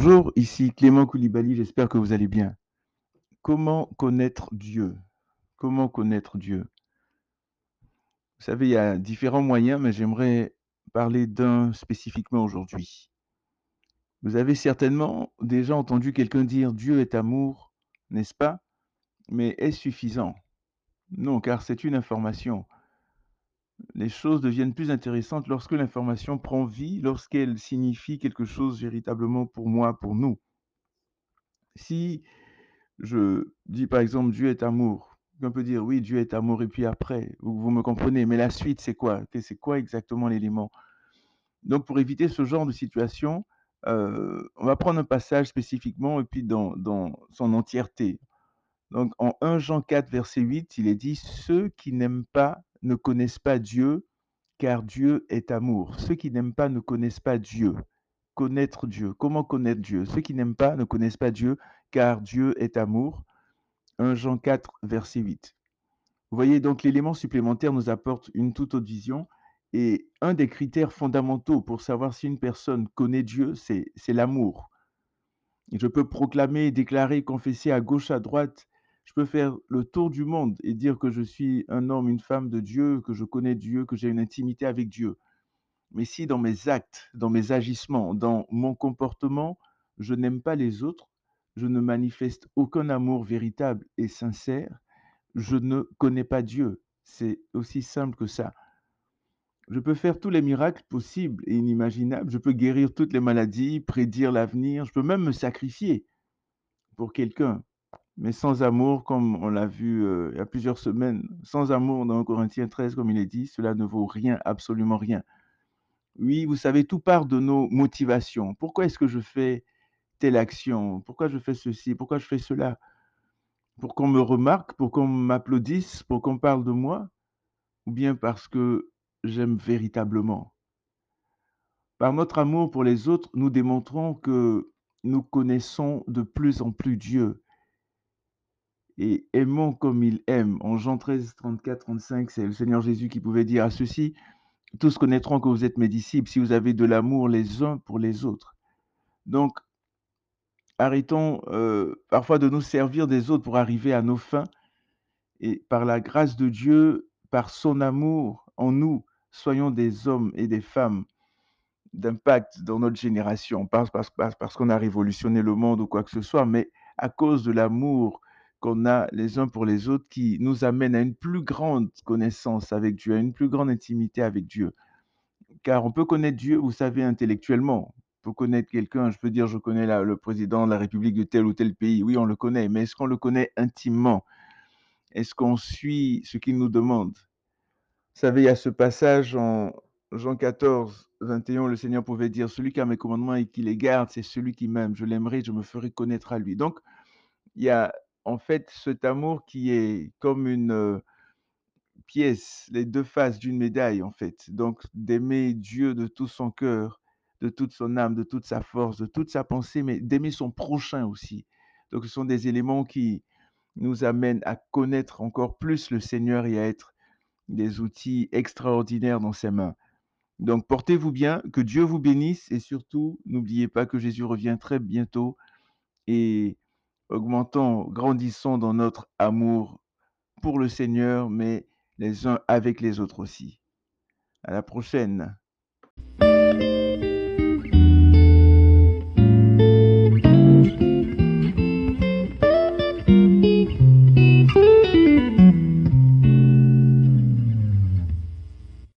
Bonjour, ici Clément Koulibaly, j'espère que vous allez bien. Comment connaître Dieu? Comment connaître Dieu? Vous savez, il y a différents moyens, mais j'aimerais parler d'un spécifiquement aujourd'hui. Vous avez certainement déjà entendu quelqu'un dire Dieu est amour, n'est-ce pas? Mais est-ce suffisant? Non, car c'est une information. Les choses deviennent plus intéressantes lorsque l'information prend vie, lorsqu'elle signifie quelque chose véritablement pour moi, pour nous. Si je dis par exemple Dieu est amour, on peut dire oui, Dieu est amour, et puis après, vous, me comprenez, mais la suite, c'est quoi? C'est quoi exactement l'élément? Donc, pour éviter ce genre de situation, euh, on va prendre un passage spécifiquement et puis dans son entièreté. Donc, en 1 Jean 4, verset 8, il est dit, Ceux qui n'aiment pas ne connaissent pas Dieu, car Dieu est amour. Ceux qui n'aiment pas ne connaissent pas Dieu. Connaître Dieu. Comment connaître Dieu? Ceux qui n'aiment pas ne connaissent pas Dieu, car Dieu est amour. 1 Jean 4, verset 8. Vous voyez, donc l'élément supplémentaire nous apporte une toute autre vision. Et un des critères fondamentaux pour savoir si une personne connaît Dieu, c'est l'amour. Je peux proclamer, déclarer, confesser à gauche, à droite. Je peux faire le tour du monde et dire que je suis un homme, une femme de Dieu, que je connais Dieu, que j'ai une intimité avec Dieu. Mais si dans mes actes, dans mes agissements, dans mon comportement, je n'aime pas les autres, je ne manifeste aucun amour véritable et sincère, je ne connais pas Dieu. C'est aussi simple que ça. Je peux faire tous les miracles possibles et inimaginables. Je peux guérir toutes les maladies, prédire l'avenir. Je peux même me sacrifier pour quelqu'un. Mais sans amour, comme on l'a vu euh, il y a plusieurs semaines, sans amour dans 1 Corinthiens 13, comme il est dit, cela ne vaut rien, absolument rien. Oui, vous savez, tout part de nos motivations. Pourquoi est-ce que je fais telle action? Pourquoi je fais ceci? Pourquoi je fais cela? Pour qu'on me remarque, pour qu'on m'applaudisse, pour qu'on parle de moi? Ou bien parce que j'aime véritablement? Par notre amour pour les autres, nous démontrons que nous connaissons de plus en plus Dieu et aimons comme il aime. En Jean 13, 34, 35, c'est le Seigneur Jésus qui pouvait dire à ceux-ci, tous connaîtront que vous êtes mes disciples si vous avez de l'amour les uns pour les autres. Donc, arrêtons euh, parfois de nous servir des autres pour arriver à nos fins et par la grâce de Dieu, par son amour en nous, soyons des hommes et des femmes d'impact dans notre génération, pas parce, parce, parce qu'on a révolutionné le monde ou quoi que ce soit, mais à cause de l'amour qu'on a les uns pour les autres qui nous amène à une plus grande connaissance avec Dieu, à une plus grande intimité avec Dieu. Car on peut connaître Dieu, vous savez, intellectuellement. On peut connaître quelqu'un, je peux dire, je connais le président de la République de tel ou tel pays. Oui, on le connaît, mais est-ce qu'on le connaît intimement? Est-ce qu'on suit ce qu'il nous demande? Vous savez, il y a ce passage en Jean 14, 21, le Seigneur pouvait dire, celui qui a mes commandements et qui les garde, c'est celui qui m'aime. Je l'aimerai, je me ferai connaître à lui. Donc, il y a en fait cet amour qui est comme une pièce, les deux faces d'une médaille, en fait. Donc, d'aimer Dieu de tout son cœur, de toute son âme, de toute sa force, de toute sa pensée, mais d'aimer son prochain aussi. Donc, ce sont des éléments qui nous amènent à connaître encore plus le Seigneur et à être des outils extraordinaires dans ses mains. Donc portez-vous bien, que Dieu vous bénisse et surtout, n'oubliez pas que Jésus revient très bientôt et augmentons, grandissons dans notre amour pour le Seigneur, mais les uns avec les autres aussi. À la prochaine.